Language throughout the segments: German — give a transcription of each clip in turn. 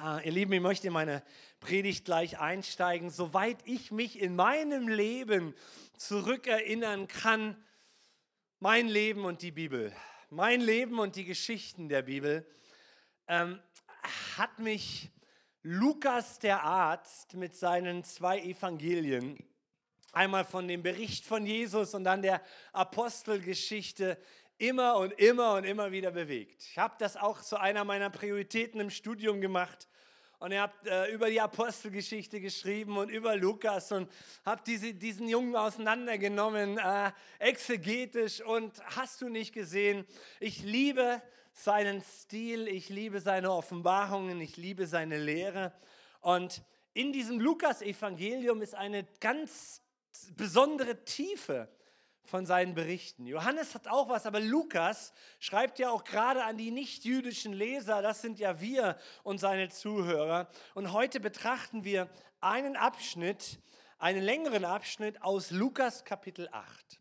Ah, ihr Lieben, ich möchte in meine Predigt gleich einsteigen. Soweit ich mich in meinem Leben zurückerinnern kann, mein Leben und die Bibel, mein Leben und die Geschichten der Bibel, ähm, hat mich Lukas der Arzt mit seinen zwei Evangelien, einmal von dem Bericht von Jesus und dann der Apostelgeschichte, immer und immer und immer wieder bewegt. Ich habe das auch zu einer meiner Prioritäten im Studium gemacht. Und ihr habt äh, über die Apostelgeschichte geschrieben und über Lukas und habt diese, diesen Jungen auseinandergenommen, äh, exegetisch. Und hast du nicht gesehen, ich liebe seinen Stil, ich liebe seine Offenbarungen, ich liebe seine Lehre. Und in diesem Lukas-Evangelium ist eine ganz besondere Tiefe von seinen Berichten. Johannes hat auch was, aber Lukas schreibt ja auch gerade an die nicht-jüdischen Leser, das sind ja wir und seine Zuhörer. Und heute betrachten wir einen Abschnitt, einen längeren Abschnitt aus Lukas Kapitel 8.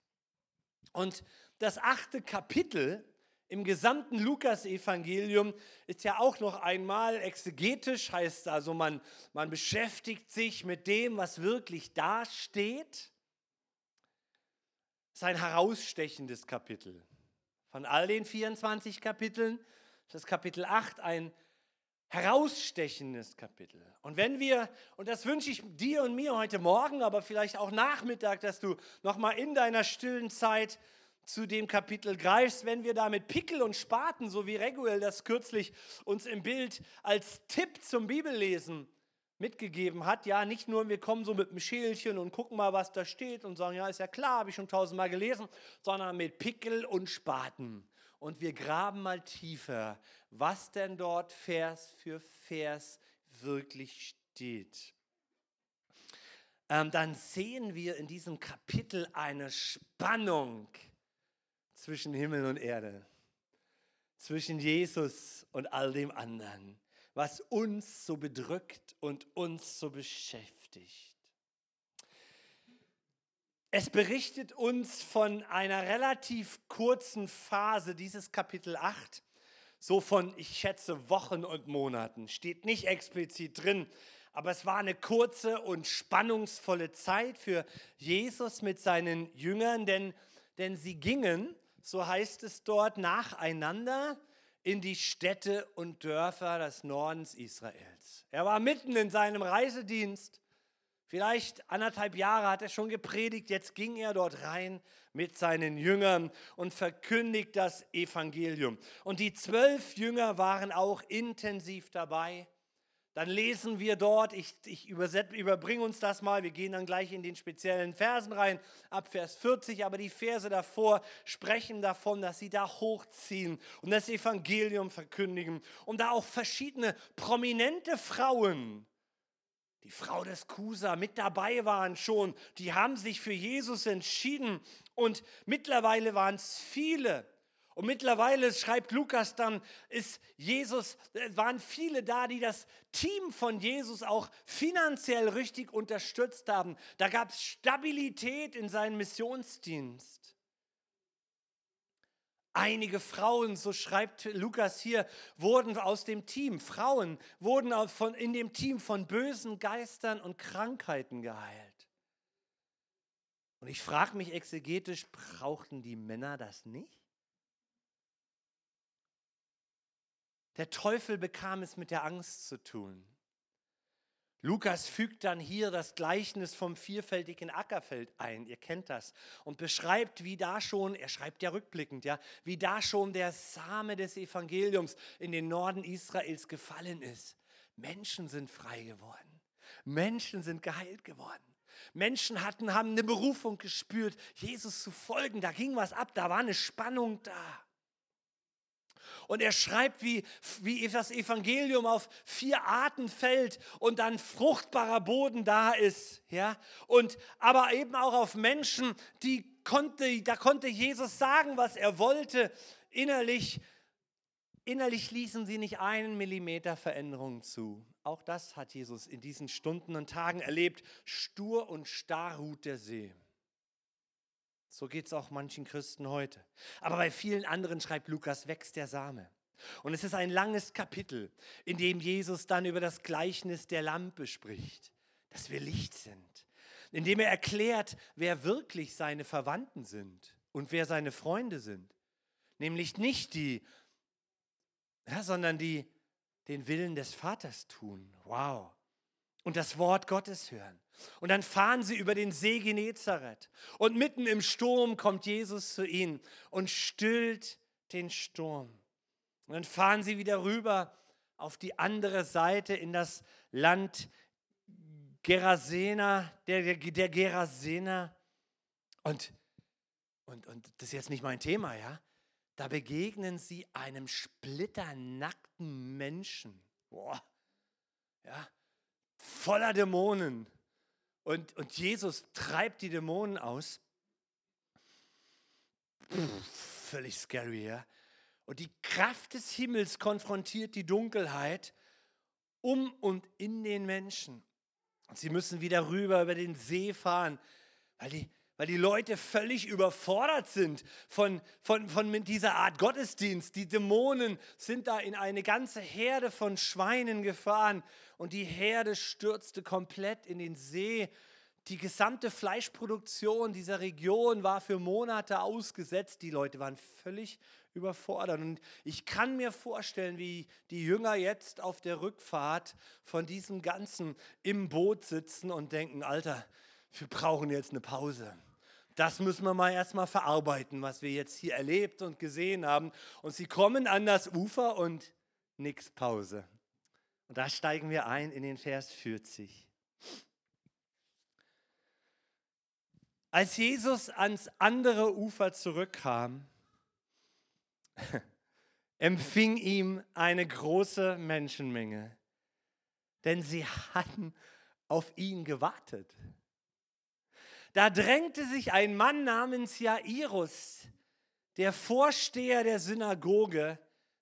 Und das achte Kapitel im gesamten Lukas-Evangelium ist ja auch noch einmal exegetisch, heißt also, man, man beschäftigt sich mit dem, was wirklich da steht ist ein herausstechendes Kapitel. Von all den 24 Kapiteln ist das Kapitel 8 ein herausstechendes Kapitel. Und wenn wir, und das wünsche ich dir und mir heute Morgen, aber vielleicht auch Nachmittag, dass du nochmal in deiner stillen Zeit zu dem Kapitel greifst, wenn wir da mit Pickel und Spaten, so wie Reguel das kürzlich uns im Bild als Tipp zum Bibellesen mitgegeben hat. Ja, nicht nur, wir kommen so mit einem Schälchen und gucken mal, was da steht und sagen, ja, ist ja klar, habe ich schon tausendmal gelesen, sondern mit Pickel und Spaten. Und wir graben mal tiefer, was denn dort Vers für Vers wirklich steht. Ähm, dann sehen wir in diesem Kapitel eine Spannung zwischen Himmel und Erde, zwischen Jesus und all dem anderen was uns so bedrückt und uns so beschäftigt. Es berichtet uns von einer relativ kurzen Phase, dieses Kapitel 8, so von, ich schätze, Wochen und Monaten, steht nicht explizit drin, aber es war eine kurze und spannungsvolle Zeit für Jesus mit seinen Jüngern, denn, denn sie gingen, so heißt es dort, nacheinander in die Städte und Dörfer des Nordens Israels. Er war mitten in seinem Reisedienst. Vielleicht anderthalb Jahre hat er schon gepredigt, jetzt ging er dort rein mit seinen Jüngern und verkündigt das Evangelium. Und die zwölf Jünger waren auch intensiv dabei dann lesen wir dort, ich, ich überbringe uns das mal, wir gehen dann gleich in den speziellen Versen rein, ab Vers 40, aber die Verse davor sprechen davon, dass sie da hochziehen und das Evangelium verkündigen und da auch verschiedene prominente Frauen, die Frau des Kusa mit dabei waren schon, die haben sich für Jesus entschieden und mittlerweile waren es viele und mittlerweile, schreibt Lukas dann, ist Jesus, äh, waren viele da, die das Team von Jesus auch finanziell richtig unterstützt haben. Da gab es Stabilität in seinem Missionsdienst. Einige Frauen, so schreibt Lukas hier, wurden aus dem Team, Frauen wurden in dem Team von bösen Geistern und Krankheiten geheilt. Und ich frage mich exegetisch, brauchten die Männer das nicht? Der Teufel bekam es mit der Angst zu tun. Lukas fügt dann hier das Gleichnis vom vierfältigen Ackerfeld ein, ihr kennt das, und beschreibt, wie da schon, er schreibt ja rückblickend, ja, wie da schon der Same des Evangeliums in den Norden Israels gefallen ist. Menschen sind frei geworden. Menschen sind geheilt geworden. Menschen hatten, haben eine Berufung gespürt, Jesus zu folgen. Da ging was ab, da war eine Spannung da. Und er schreibt, wie, wie das Evangelium auf vier Arten fällt und dann fruchtbarer Boden da ist. Ja? Und aber eben auch auf Menschen, die konnte, da konnte Jesus sagen, was er wollte. Innerlich, innerlich ließen sie nicht einen Millimeter Veränderung zu. Auch das hat Jesus in diesen Stunden und Tagen erlebt. Stur und starr ruht der See. So geht es auch manchen Christen heute. Aber bei vielen anderen, schreibt Lukas, wächst der Same. Und es ist ein langes Kapitel, in dem Jesus dann über das Gleichnis der Lampe spricht, dass wir Licht sind, in dem er erklärt, wer wirklich seine Verwandten sind und wer seine Freunde sind. Nämlich nicht die, ja, sondern die den Willen des Vaters tun. Wow. Und das Wort Gottes hören. Und dann fahren sie über den See Genezareth. Und mitten im Sturm kommt Jesus zu ihnen und stillt den Sturm. Und dann fahren sie wieder rüber auf die andere Seite in das Land Gerasena, der, der Gerasener. Und, und, und das ist jetzt nicht mein Thema, ja? Da begegnen sie einem splitternackten Menschen. Boah. Ja, voller Dämonen. Und, und Jesus treibt die Dämonen aus. Pff, völlig scary, ja. Und die Kraft des Himmels konfrontiert die Dunkelheit um und in den Menschen. Und sie müssen wieder rüber über den See fahren, weil die, weil die Leute völlig überfordert sind von, von, von dieser Art Gottesdienst. Die Dämonen sind da in eine ganze Herde von Schweinen gefahren und die Herde stürzte komplett in den See. Die gesamte Fleischproduktion dieser Region war für Monate ausgesetzt. Die Leute waren völlig überfordert. Und ich kann mir vorstellen, wie die Jünger jetzt auf der Rückfahrt von diesem Ganzen im Boot sitzen und denken, Alter, wir brauchen jetzt eine Pause. Das müssen wir mal erstmal verarbeiten, was wir jetzt hier erlebt und gesehen haben. Und sie kommen an das Ufer und nix Pause. Und da steigen wir ein in den Vers 40. Als Jesus ans andere Ufer zurückkam, empfing ihm eine große Menschenmenge, denn sie hatten auf ihn gewartet. Da drängte sich ein Mann namens Jairus, der Vorsteher der Synagoge,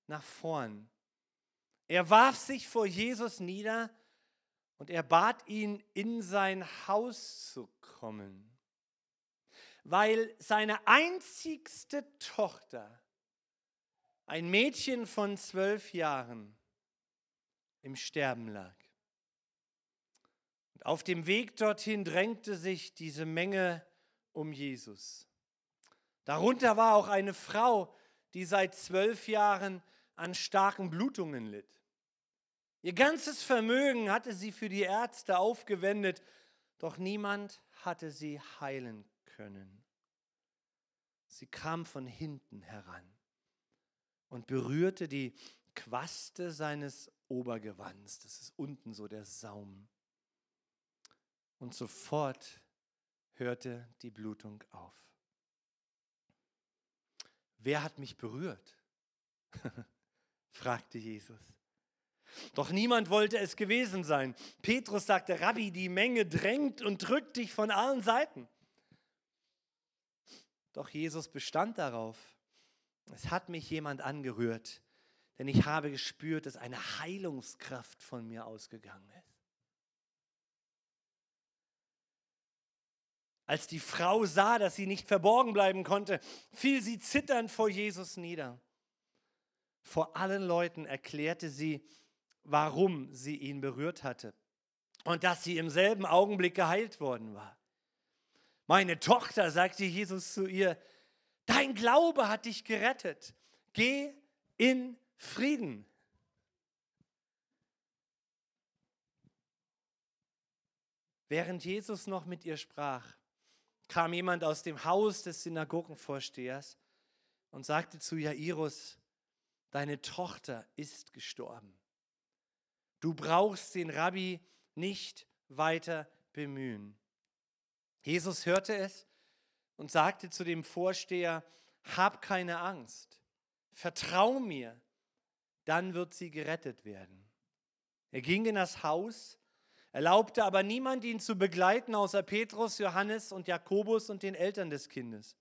nach vorn. Er warf sich vor Jesus nieder und er bat ihn, in sein Haus zu kommen, weil seine einzigste Tochter ein Mädchen von zwölf Jahren im Sterben lag. Auf dem Weg dorthin drängte sich diese Menge um Jesus. Darunter war auch eine Frau, die seit zwölf Jahren an starken Blutungen litt. Ihr ganzes Vermögen hatte sie für die Ärzte aufgewendet, doch niemand hatte sie heilen können. Sie kam von hinten heran und berührte die Quaste seines Obergewands. Das ist unten so der Saum. Und sofort hörte die Blutung auf. Wer hat mich berührt? fragte Jesus. Doch niemand wollte es gewesen sein. Petrus sagte, Rabbi, die Menge drängt und drückt dich von allen Seiten. Doch Jesus bestand darauf, es hat mich jemand angerührt, denn ich habe gespürt, dass eine Heilungskraft von mir ausgegangen ist. Als die Frau sah, dass sie nicht verborgen bleiben konnte, fiel sie zitternd vor Jesus nieder. Vor allen Leuten erklärte sie, warum sie ihn berührt hatte und dass sie im selben Augenblick geheilt worden war. Meine Tochter, sagte Jesus zu ihr, Dein Glaube hat dich gerettet. Geh in Frieden. Während Jesus noch mit ihr sprach, kam jemand aus dem Haus des Synagogenvorstehers und sagte zu Jairus, deine Tochter ist gestorben. Du brauchst den Rabbi nicht weiter bemühen. Jesus hörte es und sagte zu dem Vorsteher, hab keine Angst, vertrau mir, dann wird sie gerettet werden. Er ging in das Haus, erlaubte aber niemand, ihn zu begleiten, außer Petrus, Johannes und Jakobus und den Eltern des Kindes.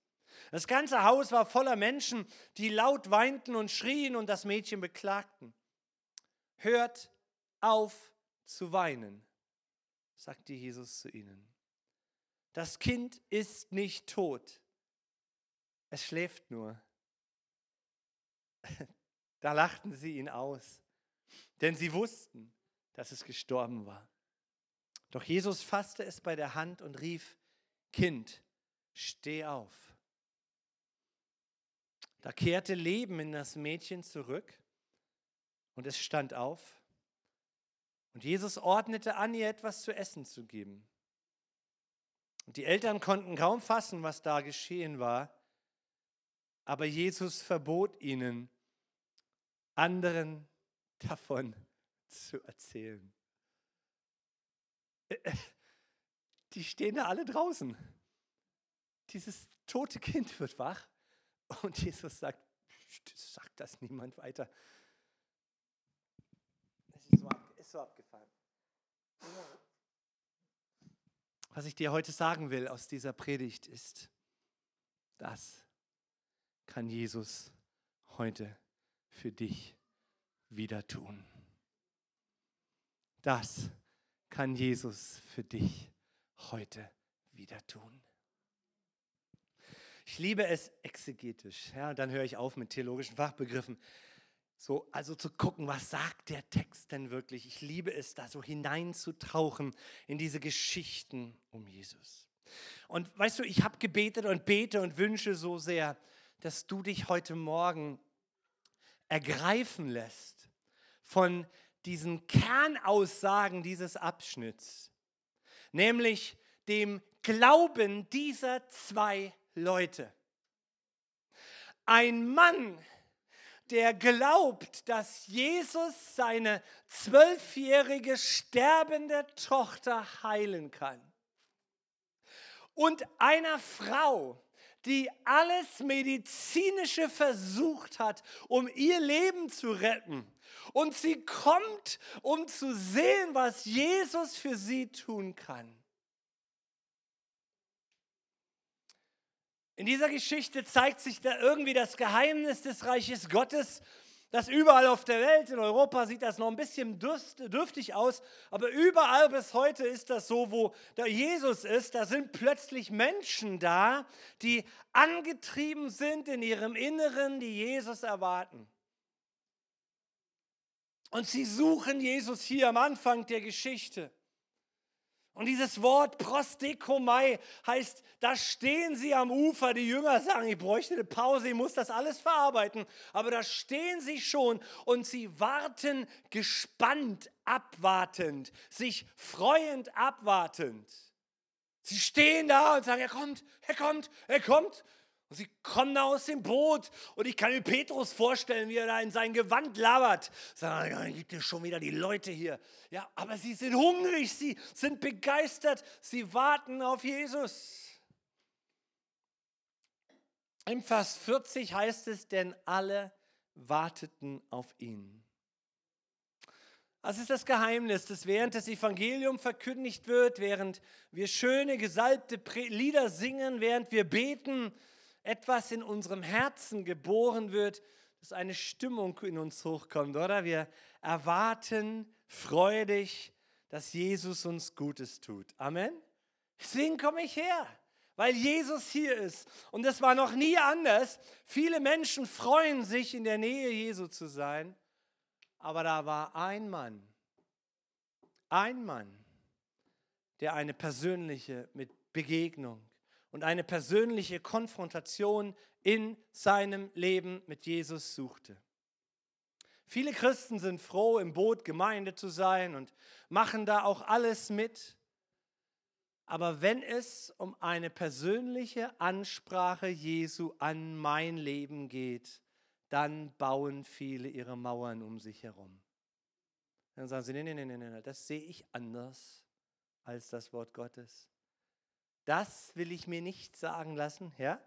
Das ganze Haus war voller Menschen, die laut weinten und schrien und das Mädchen beklagten. Hört auf zu weinen, sagte Jesus zu ihnen. Das Kind ist nicht tot. Es schläft nur. Da lachten sie ihn aus, denn sie wussten, dass es gestorben war. Doch Jesus fasste es bei der Hand und rief, Kind, steh auf. Da kehrte Leben in das Mädchen zurück und es stand auf. Und Jesus ordnete an, ihr etwas zu essen zu geben. Und die Eltern konnten kaum fassen, was da geschehen war. Aber Jesus verbot ihnen, anderen davon zu erzählen. Die stehen da alle draußen. Dieses tote Kind wird wach und Jesus sagt, sagt das niemand weiter. Das ist so, ist so abgefahren. Was ich dir heute sagen will aus dieser Predigt ist, das kann Jesus heute für dich wieder tun. Das kann Jesus für dich heute wieder tun. Ich liebe es exegetisch. Ja, dann höre ich auf mit theologischen Fachbegriffen. So, also zu gucken, was sagt der Text denn wirklich? Ich liebe es, da so hineinzutauchen in diese Geschichten um Jesus. Und weißt du, ich habe gebetet und bete und wünsche so sehr, dass du dich heute Morgen ergreifen lässt von diesen Kernaussagen dieses Abschnitts, nämlich dem Glauben dieser zwei Leute. Ein Mann, der glaubt, dass Jesus seine zwölfjährige sterbende Tochter heilen kann. Und einer Frau, die alles Medizinische versucht hat, um ihr Leben zu retten. Und sie kommt, um zu sehen, was Jesus für sie tun kann. In dieser Geschichte zeigt sich da irgendwie das Geheimnis des Reiches Gottes, das überall auf der Welt, in Europa sieht das noch ein bisschen dürftig aus, aber überall bis heute ist das so, wo da Jesus ist, da sind plötzlich Menschen da, die angetrieben sind in ihrem Inneren, die Jesus erwarten. Und sie suchen Jesus hier am Anfang der Geschichte. Und dieses Wort Prostekomai heißt, da stehen sie am Ufer, die Jünger sagen, ich bräuchte eine Pause, ich muss das alles verarbeiten. Aber da stehen sie schon und sie warten gespannt, abwartend, sich freuend, abwartend. Sie stehen da und sagen, er kommt, er kommt, er kommt. Und sie kommen da aus dem Boot und ich kann mir Petrus vorstellen, wie er da in sein Gewand labert. Sagen, da gibt es schon wieder die Leute hier. Ja, aber sie sind hungrig, sie sind begeistert, sie warten auf Jesus. Im Vers 40 heißt es, denn alle warteten auf ihn. Das ist das Geheimnis, dass während das Evangelium verkündigt wird, während wir schöne, gesalbte Lieder singen, während wir beten, etwas in unserem Herzen geboren wird, dass eine Stimmung in uns hochkommt, oder? Wir erwarten freudig, dass Jesus uns Gutes tut. Amen. Deswegen komme ich her, weil Jesus hier ist. Und das war noch nie anders. Viele Menschen freuen sich, in der Nähe Jesu zu sein. Aber da war ein Mann, ein Mann, der eine persönliche Begegnung und eine persönliche Konfrontation in seinem Leben mit Jesus suchte. Viele Christen sind froh, im Boot Gemeinde zu sein und machen da auch alles mit. Aber wenn es um eine persönliche Ansprache Jesu an mein Leben geht, dann bauen viele ihre Mauern um sich herum. Dann sagen sie, nee, nee, nee, nee, nee, das sehe ich anders als das Wort Gottes. Das will ich mir nicht sagen lassen, ja?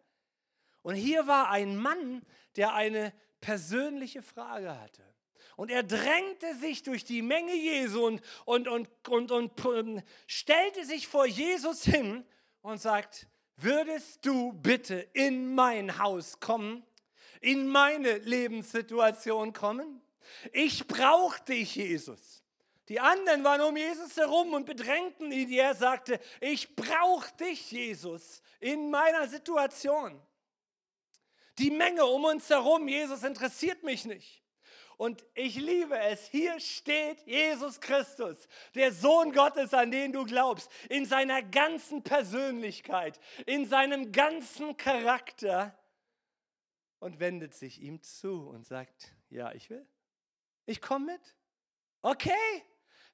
Und hier war ein Mann, der eine persönliche Frage hatte. Und er drängte sich durch die Menge Jesu und, und, und, und, und, stellte sich vor Jesus hin und sagt, würdest du bitte in mein Haus kommen, in meine Lebenssituation kommen? Ich brauche dich, Jesus. Die anderen waren um Jesus herum und bedrängten ihn. Er sagte, ich brauche dich, Jesus, in meiner Situation. Die Menge um uns herum, Jesus interessiert mich nicht. Und ich liebe es. Hier steht Jesus Christus, der Sohn Gottes, an den du glaubst, in seiner ganzen Persönlichkeit, in seinem ganzen Charakter und wendet sich ihm zu und sagt, ja, ich will. Ich komme mit. Okay,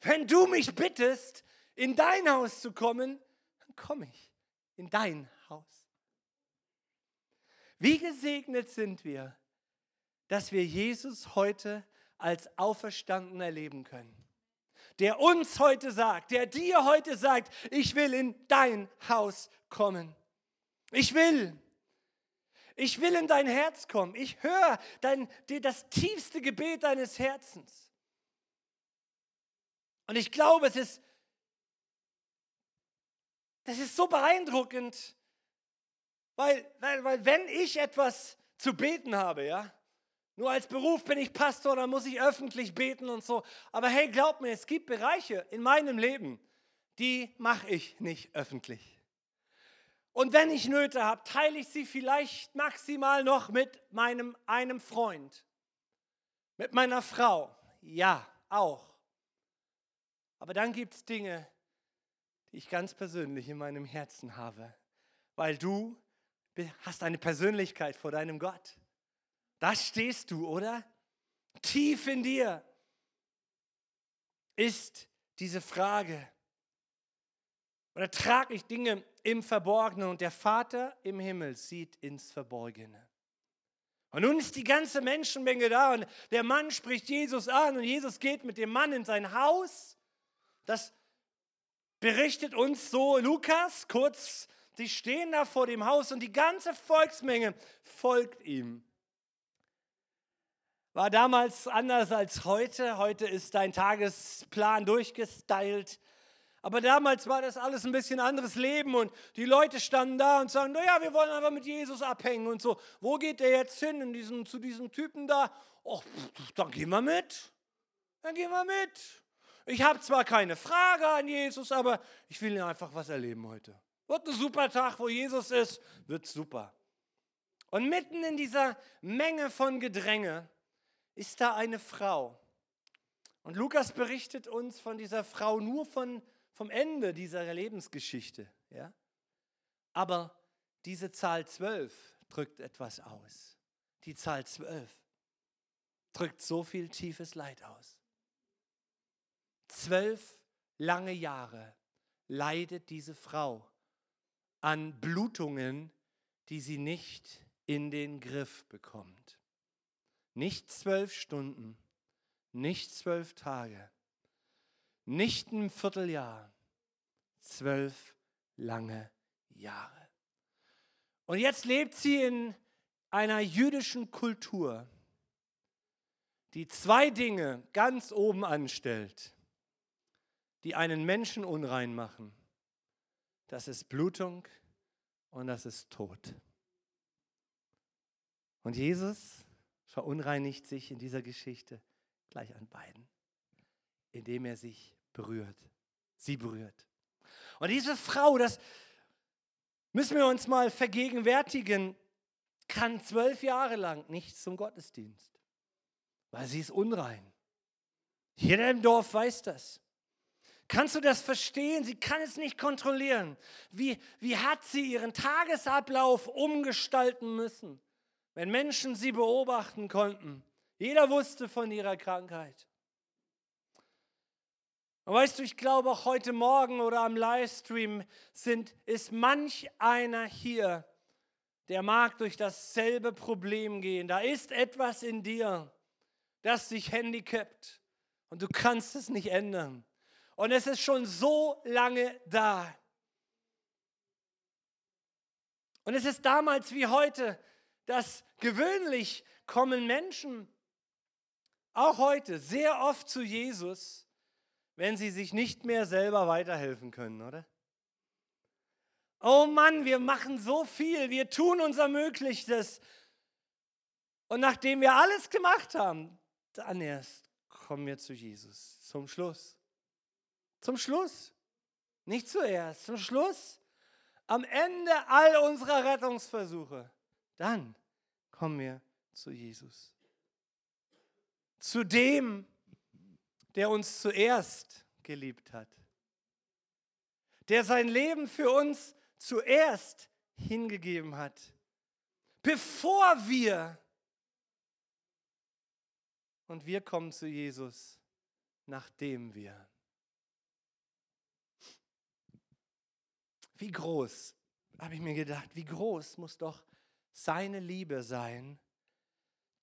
wenn du mich bittest, in dein Haus zu kommen, dann komme ich in dein Haus. Wie gesegnet sind wir, dass wir Jesus heute als auferstanden erleben können. Der uns heute sagt, der dir heute sagt, ich will in dein Haus kommen. Ich will. Ich will in dein Herz kommen. Ich höre das tiefste Gebet deines Herzens. Und ich glaube, es ist, das ist so beeindruckend, weil, weil, weil wenn ich etwas zu beten habe, ja, nur als Beruf bin ich Pastor, dann muss ich öffentlich beten und so. Aber hey, glaub mir, es gibt Bereiche in meinem Leben, die mache ich nicht öffentlich. Und wenn ich Nöte habe, teile ich sie vielleicht maximal noch mit meinem einem Freund, mit meiner Frau. Ja, auch. Aber dann gibt es Dinge, die ich ganz persönlich in meinem Herzen habe, weil du hast eine Persönlichkeit vor deinem Gott. Da stehst du, oder? Tief in dir ist diese Frage. Oder trage ich Dinge im Verborgenen und der Vater im Himmel sieht ins Verborgene. Und nun ist die ganze Menschenmenge da und der Mann spricht Jesus an und Jesus geht mit dem Mann in sein Haus. Das berichtet uns so Lukas, kurz, sie stehen da vor dem Haus und die ganze Volksmenge folgt ihm. War damals anders als heute. Heute ist dein Tagesplan durchgestylt. Aber damals war das alles ein bisschen anderes Leben und die Leute standen da und sagen, naja, wir wollen einfach mit Jesus abhängen und so. Wo geht der jetzt hin in diesen, zu diesem Typen da? Och, dann gehen wir mit. Dann gehen wir mit. Ich habe zwar keine Frage an Jesus, aber ich will einfach was erleben heute. Wird ein super Tag, wo Jesus ist, wird super. Und mitten in dieser Menge von Gedränge ist da eine Frau. Und Lukas berichtet uns von dieser Frau nur von, vom Ende dieser Lebensgeschichte. Ja? Aber diese Zahl 12 drückt etwas aus. Die Zahl 12 drückt so viel tiefes Leid aus. Zwölf lange Jahre leidet diese Frau an Blutungen, die sie nicht in den Griff bekommt. Nicht zwölf Stunden, nicht zwölf Tage, nicht ein Vierteljahr, zwölf lange Jahre. Und jetzt lebt sie in einer jüdischen Kultur, die zwei Dinge ganz oben anstellt, die einen Menschen unrein machen. Das ist Blutung und das ist Tod. Und Jesus verunreinigt sich in dieser Geschichte gleich an beiden, indem er sich berührt, sie berührt. Und diese Frau, das müssen wir uns mal vergegenwärtigen, kann zwölf Jahre lang nicht zum Gottesdienst, weil sie ist unrein. Jeder im Dorf weiß das. Kannst du das verstehen? Sie kann es nicht kontrollieren. Wie, wie hat sie ihren Tagesablauf umgestalten müssen? wenn Menschen sie beobachten konnten. Jeder wusste von ihrer Krankheit. Und weißt du, ich glaube auch heute Morgen oder am Livestream sind, ist manch einer hier, der mag durch dasselbe Problem gehen. Da ist etwas in dir, das dich handicapt und du kannst es nicht ändern. Und es ist schon so lange da. Und es ist damals wie heute dass gewöhnlich kommen Menschen auch heute sehr oft zu Jesus, wenn sie sich nicht mehr selber weiterhelfen können, oder? Oh Mann, wir machen so viel, wir tun unser Möglichstes. Und nachdem wir alles gemacht haben, dann erst kommen wir zu Jesus. Zum Schluss. Zum Schluss. Nicht zuerst, zum Schluss. Am Ende all unserer Rettungsversuche dann kommen wir zu Jesus. zu dem, der uns zuerst geliebt hat, der sein Leben für uns zuerst hingegeben hat, bevor wir und wir kommen zu Jesus, nachdem wir. Wie groß, habe ich mir gedacht, wie groß muss doch seine Liebe sein,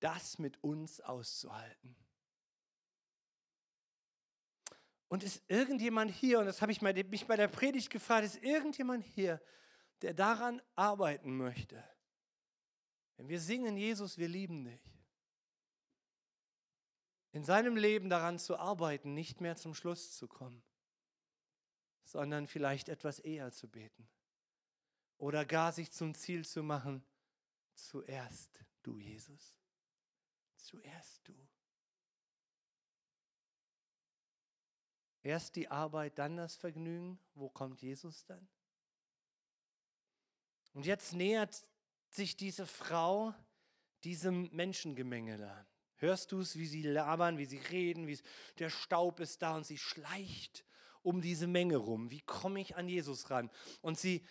das mit uns auszuhalten. Und ist irgendjemand hier, und das habe ich mich bei der Predigt gefragt, ist irgendjemand hier, der daran arbeiten möchte? Wenn wir singen, Jesus, wir lieben dich. In seinem Leben daran zu arbeiten, nicht mehr zum Schluss zu kommen, sondern vielleicht etwas eher zu beten. Oder gar sich zum Ziel zu machen, zuerst du, Jesus. Zuerst du. Erst die Arbeit, dann das Vergnügen. Wo kommt Jesus dann? Und jetzt nähert sich diese Frau diesem Menschengemenge da. Hörst du es, wie sie labern, wie sie reden, wie der Staub ist da und sie schleicht um diese Menge rum. Wie komme ich an Jesus ran? Und sie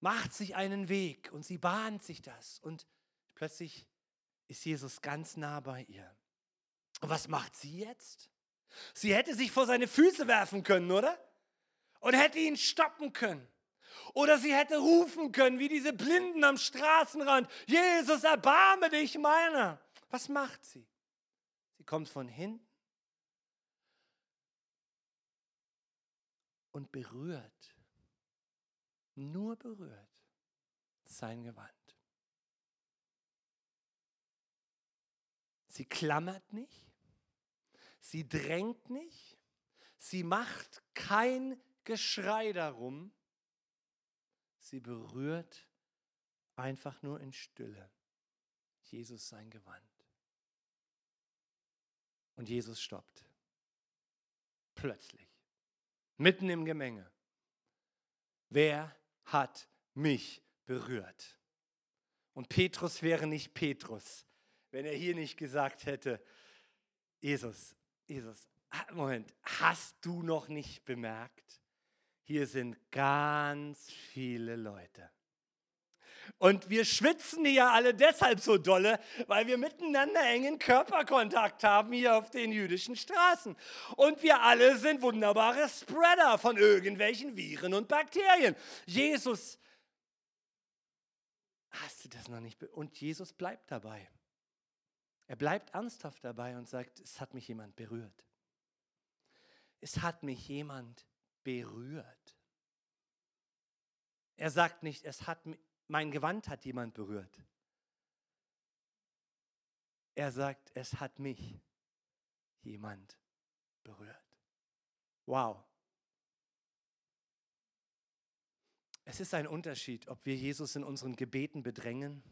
macht sich einen Weg und sie bahnt sich das. Und plötzlich ist Jesus ganz nah bei ihr. Und was macht sie jetzt? Sie hätte sich vor seine Füße werfen können, oder? Und hätte ihn stoppen können. Oder sie hätte rufen können, wie diese Blinden am Straßenrand, Jesus, erbarme dich meiner. Was macht sie? Sie kommt von hinten und berührt, nur berührt sein Gewand. Sie klammert nicht, sie drängt nicht, sie macht kein Geschrei darum, sie berührt einfach nur in Stille Jesus sein Gewand. Und Jesus stoppt. Plötzlich. Mitten im Gemenge. Wer hat mich berührt? Und Petrus wäre nicht Petrus, wenn er hier nicht gesagt hätte, Jesus, Jesus, Moment, hast du noch nicht bemerkt? Hier sind ganz viele Leute. Und wir schwitzen hier alle deshalb so dolle, weil wir miteinander engen Körperkontakt haben hier auf den jüdischen Straßen. Und wir alle sind wunderbare Spreader von irgendwelchen Viren und Bakterien. Jesus, hast du das noch nicht? Und Jesus bleibt dabei. Er bleibt ernsthaft dabei und sagt, es hat mich jemand berührt. Es hat mich jemand berührt. Er sagt nicht, es hat mein Gewand hat jemand berührt. Er sagt, es hat mich jemand berührt. Wow. Es ist ein Unterschied, ob wir Jesus in unseren Gebeten bedrängen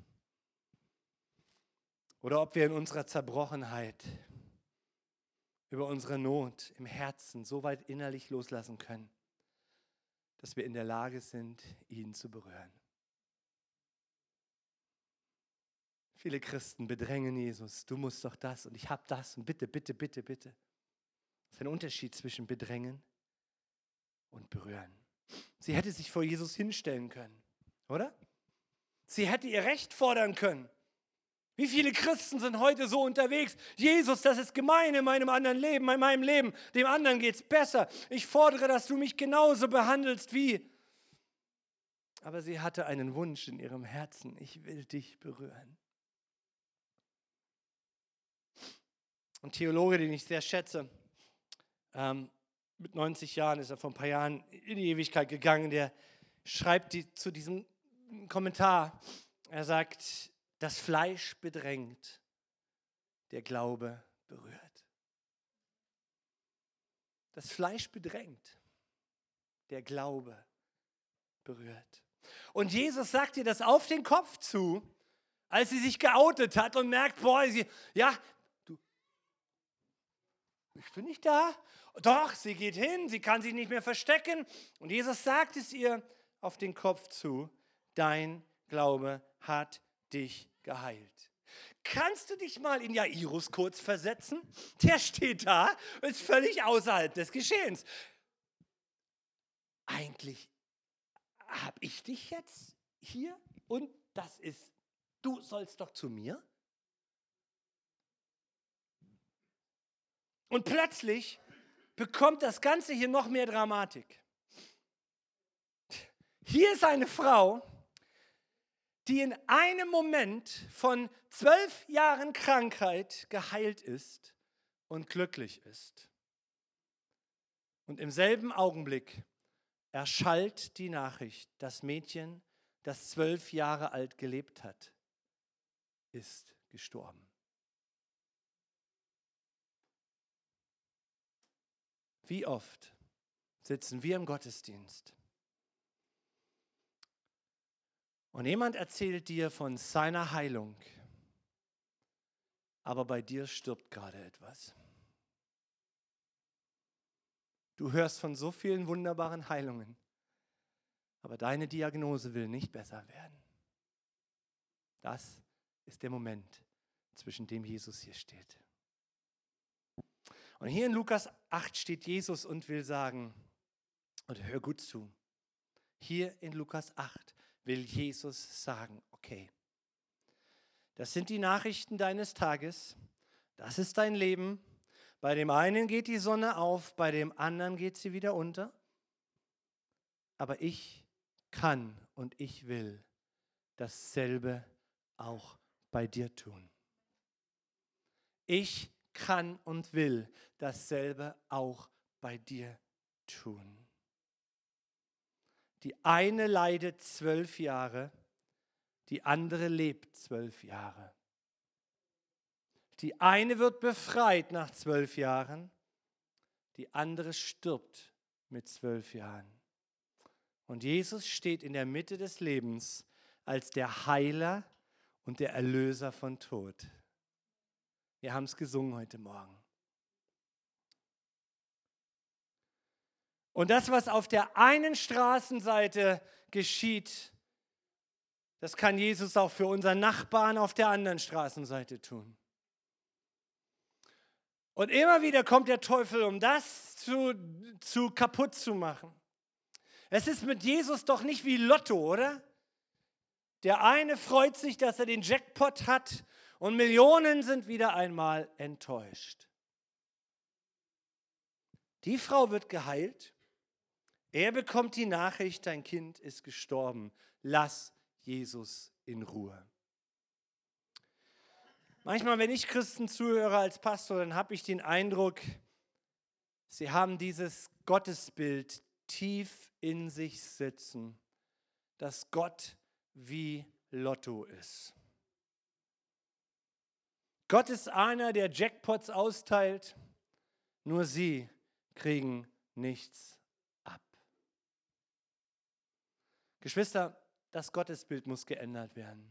oder ob wir in unserer Zerbrochenheit über unsere Not im Herzen so weit innerlich loslassen können, dass wir in der Lage sind, ihn zu berühren. Viele Christen bedrängen Jesus, du musst doch das und ich habe das und bitte, bitte, bitte, bitte. Das ist ein Unterschied zwischen bedrängen und berühren. Sie hätte sich vor Jesus hinstellen können, oder? Sie hätte ihr Recht fordern können. Wie viele Christen sind heute so unterwegs? Jesus, das ist gemein in meinem anderen Leben, in meinem Leben. Dem anderen geht es besser. Ich fordere, dass du mich genauso behandelst wie. Aber sie hatte einen Wunsch in ihrem Herzen. Ich will dich berühren. Ein Theologe, den ich sehr schätze. Ähm, mit 90 Jahren ist er vor ein paar Jahren in die Ewigkeit gegangen. Der schreibt die, zu diesem Kommentar. Er sagt, das Fleisch bedrängt, der Glaube berührt. Das Fleisch bedrängt, der Glaube berührt. Und Jesus sagt ihr das auf den Kopf zu, als sie sich geoutet hat und merkt, boah, sie, ja, ich bin nicht da. Doch, sie geht hin, sie kann sich nicht mehr verstecken. Und Jesus sagt es ihr auf den Kopf zu, dein Glaube hat dich geheilt. Kannst du dich mal in Jairus kurz versetzen? Der steht da ist völlig außerhalb des Geschehens. Eigentlich habe ich dich jetzt hier und das ist, du sollst doch zu mir? Und plötzlich bekommt das Ganze hier noch mehr Dramatik. Hier ist eine Frau, die in einem Moment von zwölf Jahren Krankheit geheilt ist und glücklich ist. Und im selben Augenblick erschallt die Nachricht, das Mädchen, das zwölf Jahre alt gelebt hat, ist gestorben. Wie oft sitzen wir im Gottesdienst und jemand erzählt dir von seiner Heilung, aber bei dir stirbt gerade etwas. Du hörst von so vielen wunderbaren Heilungen, aber deine Diagnose will nicht besser werden. Das ist der Moment, zwischen dem Jesus hier steht. Und hier in Lukas 8 steht Jesus und will sagen, und hör gut zu, hier in Lukas 8 will Jesus sagen, okay, das sind die Nachrichten deines Tages, das ist dein Leben. Bei dem einen geht die Sonne auf, bei dem anderen geht sie wieder unter. Aber ich kann und ich will dasselbe auch bei dir tun. Ich kann und will dasselbe auch bei dir tun. Die eine leidet zwölf Jahre, die andere lebt zwölf Jahre. Die eine wird befreit nach zwölf Jahren, die andere stirbt mit zwölf Jahren. Und Jesus steht in der Mitte des Lebens als der Heiler und der Erlöser von Tod. Wir haben es gesungen heute Morgen. Und das, was auf der einen Straßenseite geschieht, das kann Jesus auch für unseren Nachbarn auf der anderen Straßenseite tun. Und immer wieder kommt der Teufel, um das zu, zu kaputt zu machen. Es ist mit Jesus doch nicht wie Lotto, oder? Der eine freut sich, dass er den Jackpot hat und Millionen sind wieder einmal enttäuscht. Die Frau wird geheilt er bekommt die Nachricht, dein Kind ist gestorben. Lass Jesus in Ruhe. Manchmal, wenn ich Christen zuhöre als Pastor, dann habe ich den Eindruck, sie haben dieses Gottesbild tief in sich sitzen, dass Gott wie Lotto ist. Gott ist einer, der Jackpots austeilt, nur sie kriegen nichts Geschwister, das Gottesbild muss geändert werden.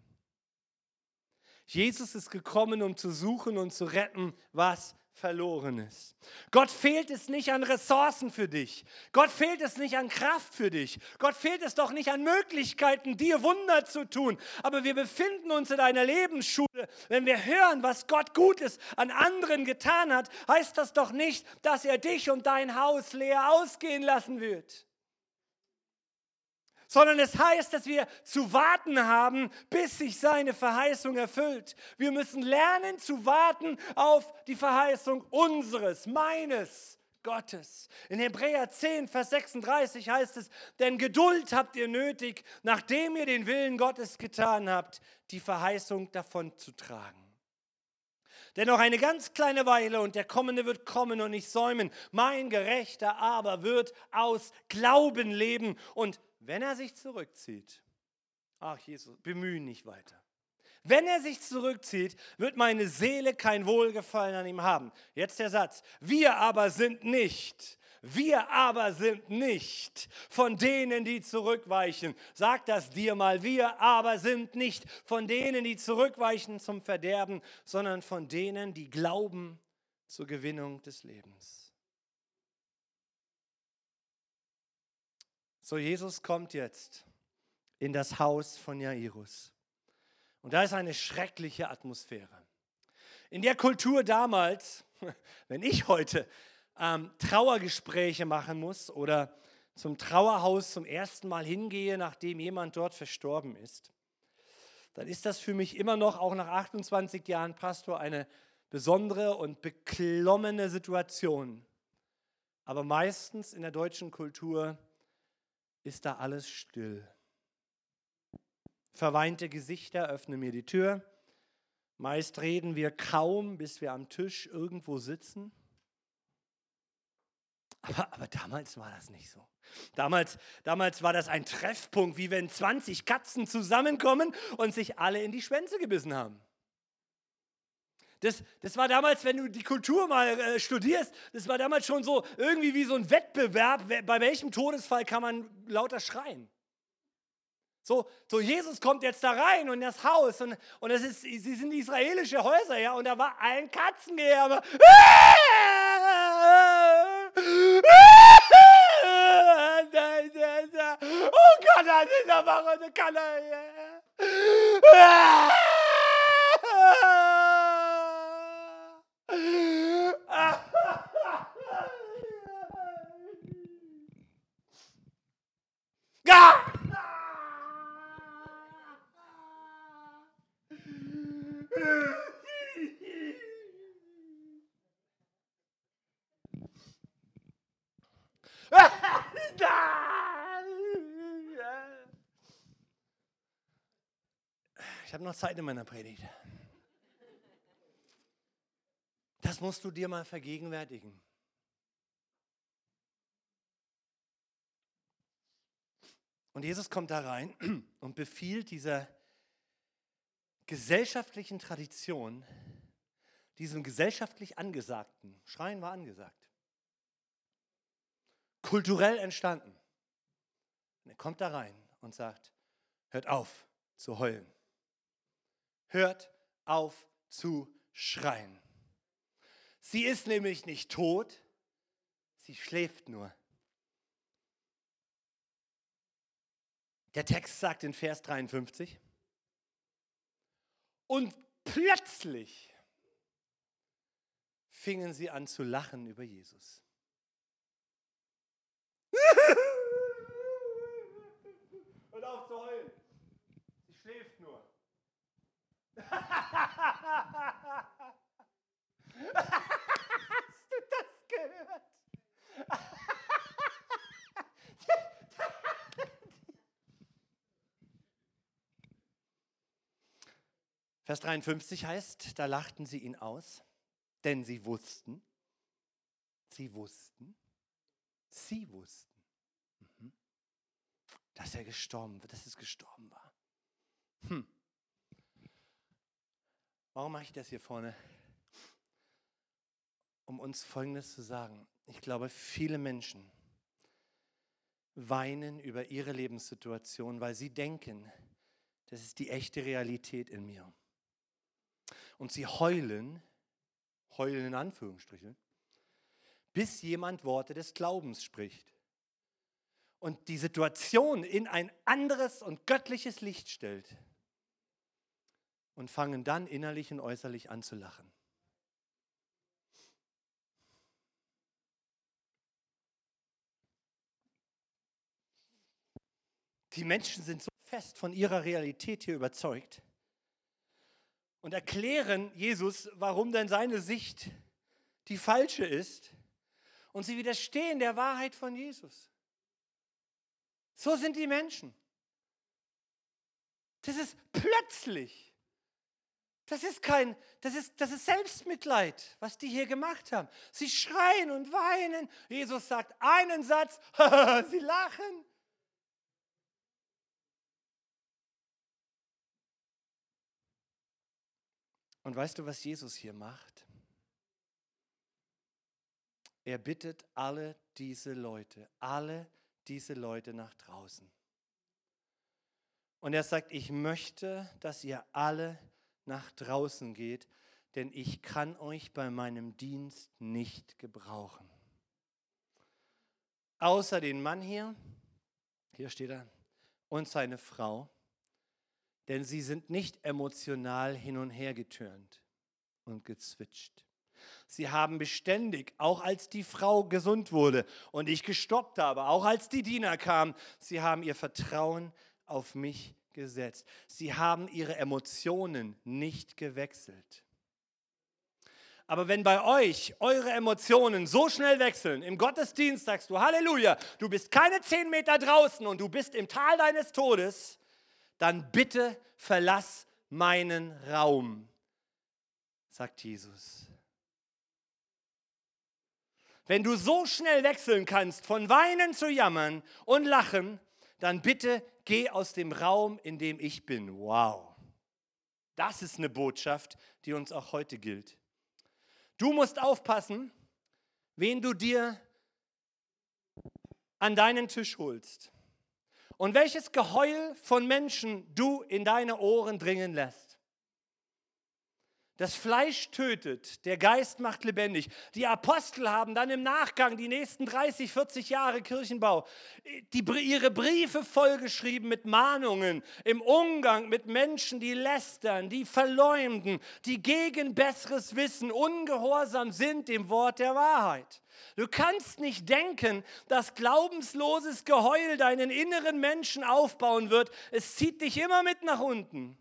Jesus ist gekommen, um zu suchen und zu retten, was verloren ist. Gott fehlt es nicht an Ressourcen für dich. Gott fehlt es nicht an Kraft für dich. Gott fehlt es doch nicht an Möglichkeiten, dir Wunder zu tun. Aber wir befinden uns in einer Lebensschule. Wenn wir hören, was Gott Gutes an anderen getan hat, heißt das doch nicht, dass er dich und dein Haus leer ausgehen lassen wird sondern es heißt, dass wir zu warten haben, bis sich seine Verheißung erfüllt. Wir müssen lernen zu warten auf die Verheißung unseres, meines Gottes. In Hebräer 10, Vers 36 heißt es, denn Geduld habt ihr nötig, nachdem ihr den Willen Gottes getan habt, die Verheißung davon zu tragen. Denn noch eine ganz kleine Weile und der Kommende wird kommen und nicht säumen. Mein Gerechter aber wird aus Glauben leben und wenn er sich zurückzieht, ach Jesus, bemühe nicht weiter. Wenn er sich zurückzieht, wird meine Seele kein Wohlgefallen an ihm haben. Jetzt der Satz. Wir aber sind nicht, wir aber sind nicht von denen, die zurückweichen. Sag das dir mal. Wir aber sind nicht von denen, die zurückweichen zum Verderben, sondern von denen, die glauben zur Gewinnung des Lebens. So, Jesus kommt jetzt in das Haus von Jairus. Und da ist eine schreckliche Atmosphäre. In der Kultur damals, wenn ich heute ähm, Trauergespräche machen muss oder zum Trauerhaus zum ersten Mal hingehe, nachdem jemand dort verstorben ist, dann ist das für mich immer noch, auch nach 28 Jahren Pastor, eine besondere und beklommene Situation. Aber meistens in der deutschen Kultur ist da alles still. Verweinte Gesichter öffnen mir die Tür. Meist reden wir kaum, bis wir am Tisch irgendwo sitzen. Aber, aber, damals war das nicht so. Damals, damals war das ein Treffpunkt, wie wenn 20 Katzen zusammenkommen und sich alle in die Schwänze gebissen haben. Das, das war damals, wenn du die Kultur mal äh, studierst, das war damals schon so irgendwie wie so ein Wettbewerb, bei welchem Todesfall kann man lauter schreien. So, so Jesus kommt jetzt da rein und das Haus und, und das ist, sie sind israelische Häuser, ja, und da war ein Katzengeherbe. Oh Gott, das ist aber eine Kanne. Habe noch Zeit in meiner Predigt. Das musst du dir mal vergegenwärtigen. Und Jesus kommt da rein und befiehlt dieser gesellschaftlichen Tradition, diesem gesellschaftlich angesagten, Schreien war angesagt, kulturell entstanden. Und er kommt da rein und sagt, hört auf zu heulen. Hört auf zu schreien. Sie ist nämlich nicht tot, sie schläft nur. Der Text sagt in Vers 53, und plötzlich fingen sie an zu lachen über Jesus. Und auf zu heulen. Sie schläft nur. Hast du das gehört? Vers 53 heißt, da lachten sie ihn aus, denn sie wussten, sie wussten, sie wussten, mhm, dass er gestorben wird, dass es gestorben war. Hm. Warum mache ich das hier vorne? Um uns Folgendes zu sagen. Ich glaube, viele Menschen weinen über ihre Lebenssituation, weil sie denken, das ist die echte Realität in mir und sie heulen, heulen in Anführungsstrichen, bis jemand Worte des Glaubens spricht und die Situation in ein anderes und göttliches Licht stellt und fangen dann innerlich und äußerlich an zu lachen. Die Menschen sind so fest von ihrer Realität hier überzeugt, und erklären Jesus, warum denn seine Sicht die falsche ist. Und sie widerstehen der Wahrheit von Jesus. So sind die Menschen. Das ist plötzlich. Das ist kein, das ist, das ist Selbstmitleid, was die hier gemacht haben. Sie schreien und weinen. Jesus sagt einen Satz, sie lachen. Und weißt du, was Jesus hier macht? Er bittet alle diese Leute, alle diese Leute nach draußen. Und er sagt, ich möchte, dass ihr alle nach draußen geht, denn ich kann euch bei meinem Dienst nicht gebrauchen. Außer den Mann hier, hier steht er, und seine Frau, denn sie sind nicht emotional hin und her getürnt und gezwitscht. Sie haben beständig, auch als die Frau gesund wurde und ich gestoppt habe, auch als die Diener kamen, sie haben ihr Vertrauen auf mich gesetzt. Sie haben ihre Emotionen nicht gewechselt. Aber wenn bei euch eure Emotionen so schnell wechseln, im Gottesdienst sagst du Halleluja, du bist keine zehn Meter draußen und du bist im Tal deines Todes, dann bitte verlass meinen Raum, sagt Jesus. Wenn du so schnell wechseln kannst von Weinen zu Jammern und Lachen, dann bitte geh aus dem Raum, in dem ich bin. Wow. Das ist eine Botschaft, die uns auch heute gilt. Du musst aufpassen, wen du dir an deinen Tisch holst und welches Geheul von Menschen du in deine Ohren dringen lässt. Das Fleisch tötet, der Geist macht lebendig. Die Apostel haben dann im Nachgang die nächsten 30, 40 Jahre Kirchenbau die, ihre Briefe vollgeschrieben mit Mahnungen im Umgang mit Menschen, die lästern, die verleumden, die gegen besseres Wissen ungehorsam sind dem Wort der Wahrheit. Du kannst nicht denken, dass glaubensloses Geheul deinen inneren Menschen aufbauen wird. Es zieht dich immer mit nach unten.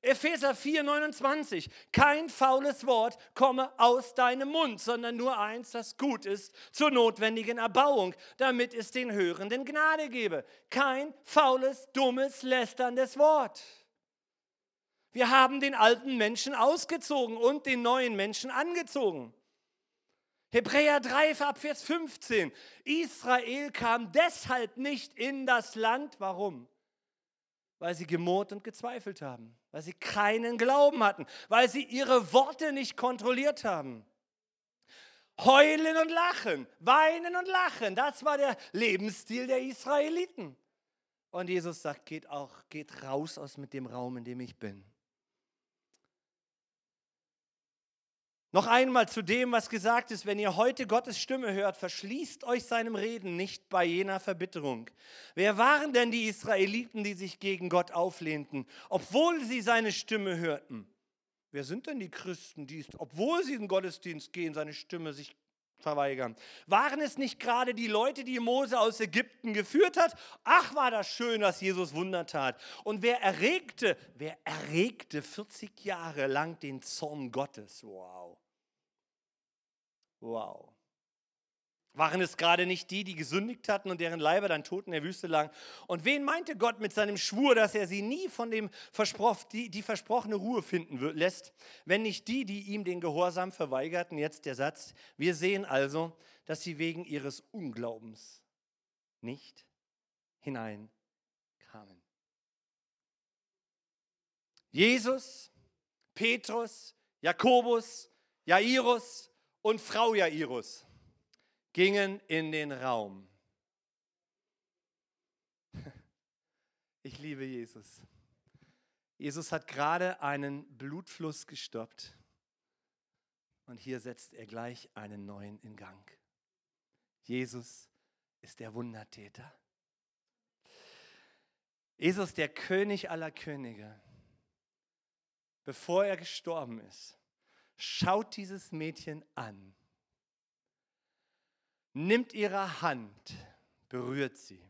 Epheser 4, 29. Kein faules Wort komme aus deinem Mund, sondern nur eins, das gut ist zur notwendigen Erbauung, damit es den Hörenden Gnade gebe. Kein faules, dummes, lästerndes Wort. Wir haben den alten Menschen ausgezogen und den neuen Menschen angezogen. Hebräer 3, Vers 15. Israel kam deshalb nicht in das Land. Warum? Weil sie gemurrt und gezweifelt haben weil sie keinen Glauben hatten, weil sie ihre Worte nicht kontrolliert haben. Heulen und lachen, weinen und lachen, das war der Lebensstil der Israeliten. Und Jesus sagt, geht auch, geht raus aus mit dem Raum, in dem ich bin. Noch einmal zu dem, was gesagt ist, wenn ihr heute Gottes Stimme hört, verschließt euch seinem Reden nicht bei jener Verbitterung. Wer waren denn die Israeliten, die sich gegen Gott auflehnten, obwohl sie seine Stimme hörten? Wer sind denn die Christen, die, obwohl sie in den Gottesdienst gehen, seine Stimme sich verweigern? Waren es nicht gerade die Leute, die Mose aus Ägypten geführt hat? Ach, war das schön, dass Jesus Wunder tat. Und wer erregte, wer erregte 40 Jahre lang den Zorn Gottes? Wow. Wow. Waren es gerade nicht die, die gesündigt hatten und deren Leiber dann tot in der Wüste lagen? Und wen meinte Gott mit seinem Schwur, dass er sie nie von dem Versproch, die, die versprochene Ruhe finden lässt, wenn nicht die, die ihm den Gehorsam verweigerten? Jetzt der Satz. Wir sehen also, dass sie wegen ihres Unglaubens nicht hineinkamen. Jesus, Petrus, Jakobus, Jairus, und Frau Jairus gingen in den Raum. Ich liebe Jesus. Jesus hat gerade einen Blutfluss gestoppt und hier setzt er gleich einen neuen in Gang. Jesus ist der Wundertäter. Jesus, der König aller Könige, bevor er gestorben ist, schaut dieses Mädchen an, nimmt ihre Hand, berührt sie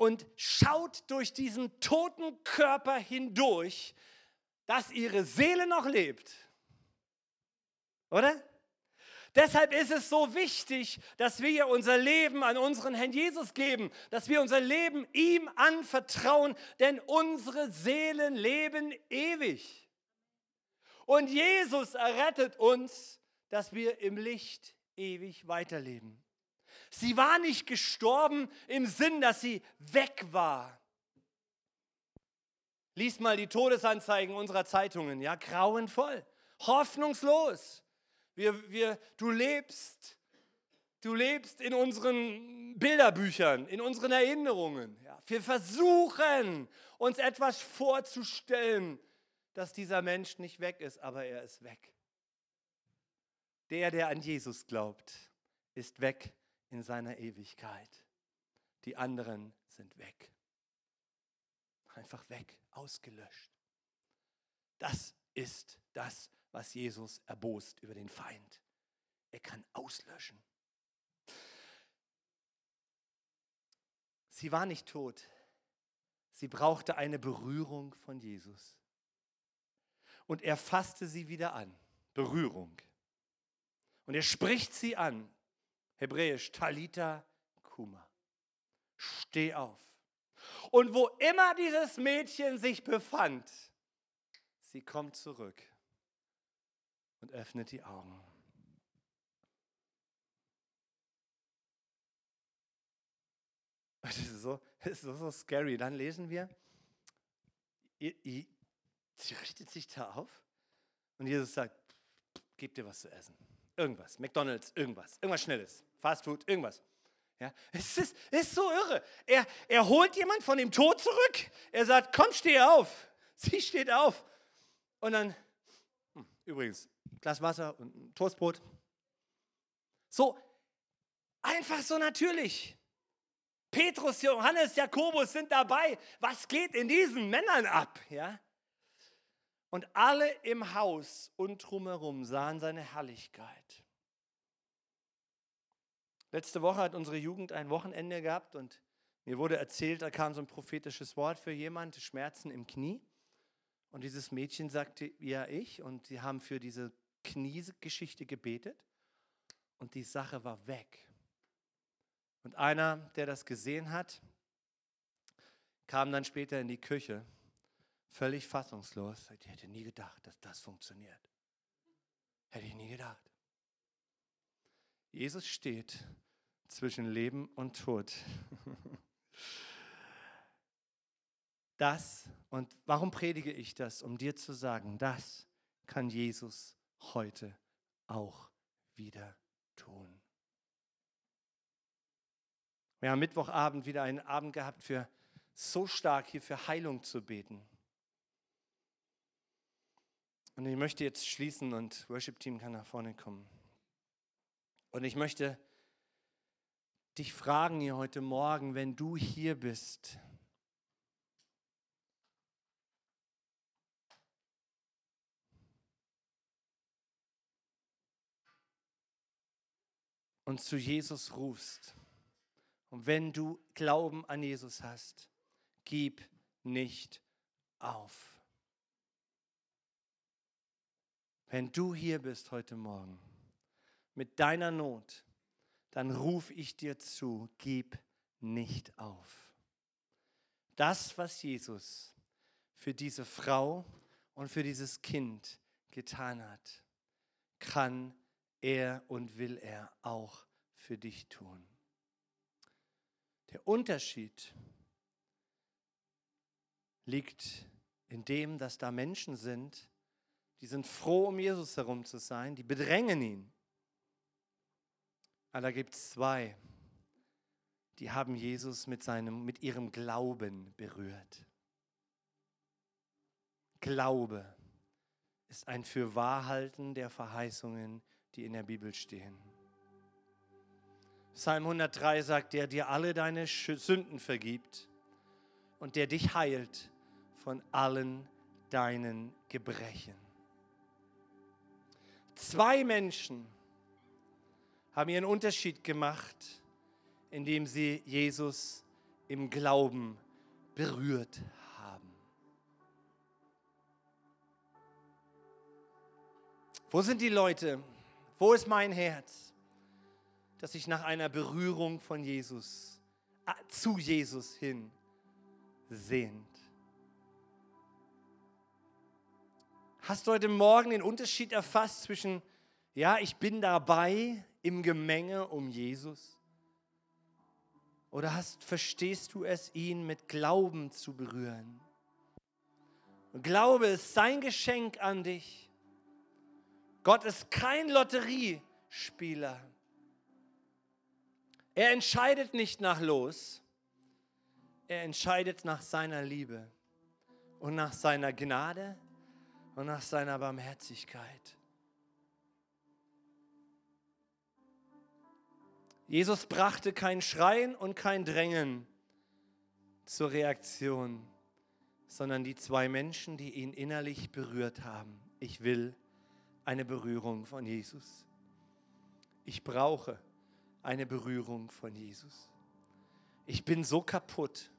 und schaut durch diesen toten Körper hindurch, dass ihre Seele noch lebt. Oder? Deshalb ist es so wichtig, dass wir unser Leben an unseren Herrn Jesus geben, dass wir unser Leben ihm anvertrauen, denn unsere Seelen leben ewig. Und Jesus errettet uns, dass wir im Licht ewig weiterleben. Sie war nicht gestorben im Sinn, dass sie weg war. Lies mal die Todesanzeigen unserer Zeitungen, ja, grauenvoll, hoffnungslos. Wir, wir, du lebst, du lebst in unseren Bilderbüchern, in unseren Erinnerungen. Ja. Wir versuchen, uns etwas vorzustellen, dass dieser Mensch nicht weg ist, aber er ist weg. Der, der an Jesus glaubt, ist weg in seiner Ewigkeit. Die anderen sind weg. Einfach weg, ausgelöscht. Das ist das, was Jesus erbost über den Feind. Er kann auslöschen. Sie war nicht tot. Sie brauchte eine Berührung von Jesus. Und er fasste sie wieder an. Berührung. Und er spricht sie an. Hebräisch Talita Kuma. Steh auf. Und wo immer dieses Mädchen sich befand, sie kommt zurück und öffnet die Augen. Das ist so, das ist so scary. Dann lesen wir, sie richtet sich da auf und Jesus sagt, gib dir was zu essen. Irgendwas, McDonalds, irgendwas, irgendwas Schnelles, Fast Food, irgendwas. Ja, es ist, ist so irre. Er, er holt jemand von dem Tod zurück. Er sagt, komm, steh auf. Sie steht auf. Und dann, hm, übrigens, Glas Wasser und ein Toastbrot. So, einfach so natürlich. Petrus, Johannes, Jakobus sind dabei. Was geht in diesen Männern ab? Ja? Und alle im Haus und drumherum sahen seine Herrlichkeit. Letzte Woche hat unsere Jugend ein Wochenende gehabt und mir wurde erzählt, da kam so ein prophetisches Wort für jemand, Schmerzen im Knie. Und dieses Mädchen sagte, ja, ich. Und sie haben für diese Kniegeschichte gebetet. Und die Sache war weg. Und einer, der das gesehen hat, kam dann später in die Küche, völlig fassungslos. Ich hätte nie gedacht, dass das funktioniert. Hätte ich nie gedacht. Jesus steht zwischen Leben und Tod. Das, und warum predige ich das? Um dir zu sagen, das kann Jesus heute auch wieder tun. Wir haben Mittwochabend wieder einen Abend gehabt, für so stark hier für Heilung zu beten. Und ich möchte jetzt schließen und Worship Team kann nach vorne kommen. Und ich möchte dich fragen hier heute Morgen, wenn du hier bist, und zu Jesus rufst. Und wenn du Glauben an Jesus hast, gib nicht auf. Wenn du hier bist heute Morgen mit deiner Not, dann ruf ich dir zu, gib nicht auf. Das, was Jesus für diese Frau und für dieses Kind getan hat, kann er und will er auch für dich tun. Der Unterschied liegt in dem, dass da Menschen sind, die sind froh, um Jesus herum zu sein, die bedrängen ihn. Aber da gibt es zwei, die haben Jesus mit, seinem, mit ihrem Glauben berührt. Glaube ist ein Fürwahrhalten der Verheißungen, die in der Bibel stehen. Psalm 103 sagt, der dir alle deine Sünden vergibt und der dich heilt von allen deinen Gebrechen. Zwei Menschen haben ihren Unterschied gemacht, indem sie Jesus im Glauben berührt haben. Wo sind die Leute? Wo ist mein Herz? dass sich nach einer Berührung von Jesus, äh, zu Jesus hin sehnt. Hast du heute Morgen den Unterschied erfasst zwischen, ja, ich bin dabei im Gemenge um Jesus? Oder hast, verstehst du es, ihn mit Glauben zu berühren? Und Glaube ist sein Geschenk an dich. Gott ist kein Lotteriespieler. Er entscheidet nicht nach Los, er entscheidet nach seiner Liebe und nach seiner Gnade und nach seiner Barmherzigkeit. Jesus brachte kein Schreien und kein Drängen zur Reaktion. sondern die zwei Menschen, die ihn innerlich berührt haben. Ich will eine Berührung von Jesus. Ich brauche eine Berührung von Jesus. Ich bin so kaputt.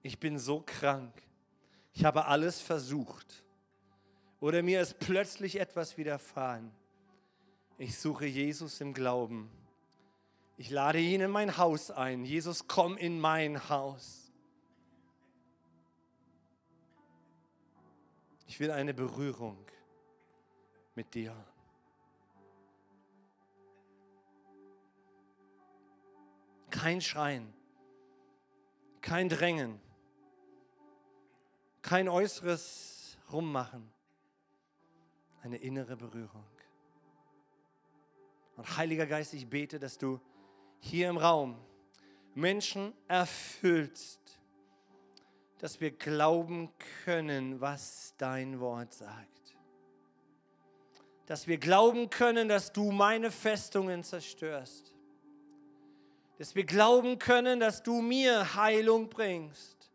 Ich bin so krank. Ich habe alles versucht. Oder mir ist plötzlich etwas widerfahren. Ich suche Jesus im Glauben. Ich lade ihn in mein Haus ein. Jesus, komm in mein Haus. Ich will eine Berührung mit dir. Kein Schreien, kein Drängen, kein äußeres Rummachen, eine innere Berührung. Und Heiliger Geist, ich bete, dass du hier im Raum Menschen erfüllst, dass wir glauben können, was dein Wort sagt. Dass wir glauben können, dass du meine Festungen zerstörst. Dass wir glauben können, dass du mir Heilung bringst.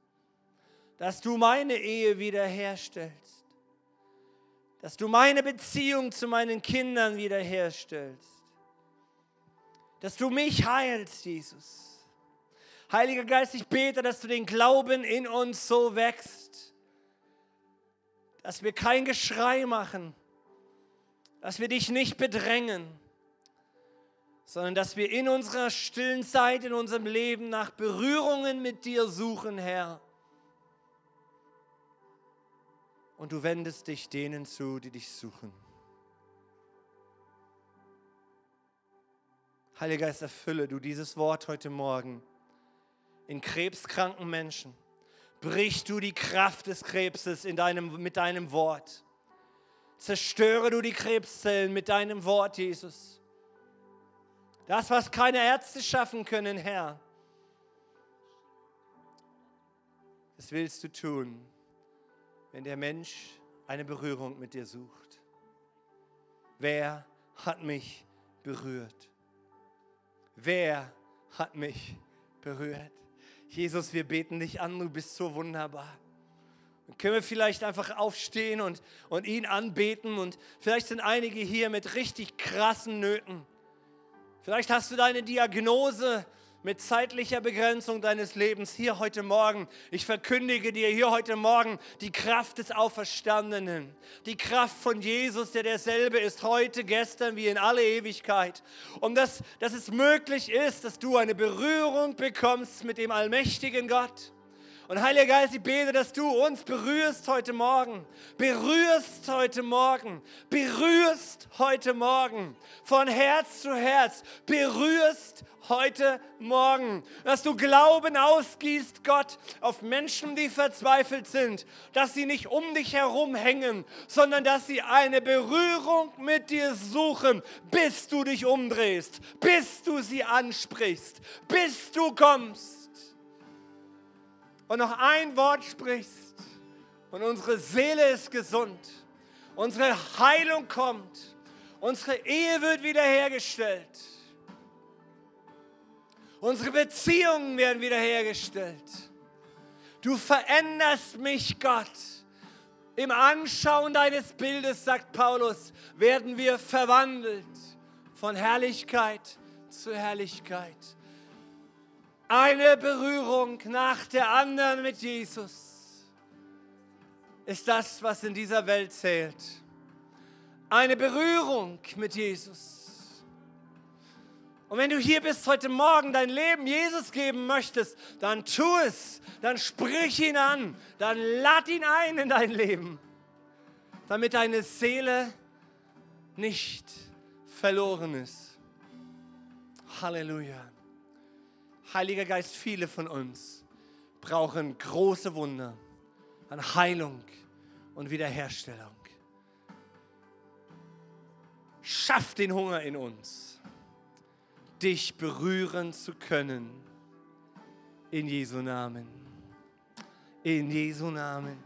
Dass du meine Ehe wiederherstellst. Dass du meine Beziehung zu meinen Kindern wiederherstellst dass du mich heilst, Jesus. Heiliger Geist, ich bete, dass du den Glauben in uns so wächst, dass wir kein Geschrei machen, dass wir dich nicht bedrängen, sondern dass wir in unserer stillen Zeit, in unserem Leben nach Berührungen mit dir suchen, Herr. Und du wendest dich denen zu, die dich suchen. Heiliger Geist, erfülle du dieses Wort heute Morgen in krebskranken Menschen. Brich du die Kraft des Krebses in deinem, mit deinem Wort. Zerstöre du die Krebszellen mit deinem Wort, Jesus. Das, was keine Ärzte schaffen können, Herr, das willst du tun, wenn der Mensch eine Berührung mit dir sucht. Wer hat mich berührt? Wer hat mich berührt? Jesus, wir beten dich an, du bist so wunderbar. Können wir vielleicht einfach aufstehen und, und ihn anbeten und vielleicht sind einige hier mit richtig krassen Nöten. Vielleicht hast du deine Diagnose mit zeitlicher Begrenzung deines Lebens hier heute Morgen. Ich verkündige dir hier heute Morgen die Kraft des Auferstandenen, die Kraft von Jesus, der derselbe ist, heute, gestern wie in alle Ewigkeit. Und dass, dass es möglich ist, dass du eine Berührung bekommst mit dem allmächtigen Gott. Und Heiliger Geist, ich bete, dass du uns berührst heute Morgen. Berührst heute Morgen. Berührst heute Morgen. Von Herz zu Herz. Berührst heute Morgen. Dass du Glauben ausgießt, Gott, auf Menschen, die verzweifelt sind. Dass sie nicht um dich herum hängen, sondern dass sie eine Berührung mit dir suchen, bis du dich umdrehst, bis du sie ansprichst, bis du kommst und noch ein Wort sprichst und unsere Seele ist gesund, unsere Heilung kommt, unsere Ehe wird wiederhergestellt, unsere Beziehungen werden wiederhergestellt. Du veränderst mich, Gott. Im Anschauen deines Bildes, sagt Paulus, werden wir verwandelt von Herrlichkeit zu Herrlichkeit. Eine Berührung nach der anderen mit Jesus ist das, was in dieser Welt zählt. Eine Berührung mit Jesus. Und wenn du hier bist heute Morgen, dein Leben Jesus geben möchtest, dann tu es, dann sprich ihn an, dann lad ihn ein in dein Leben, damit deine Seele nicht verloren ist. Halleluja. Heiliger Geist, viele von uns brauchen große Wunder an Heilung und Wiederherstellung. Schaff den Hunger in uns, dich berühren zu können. In Jesu Namen. In Jesu Namen.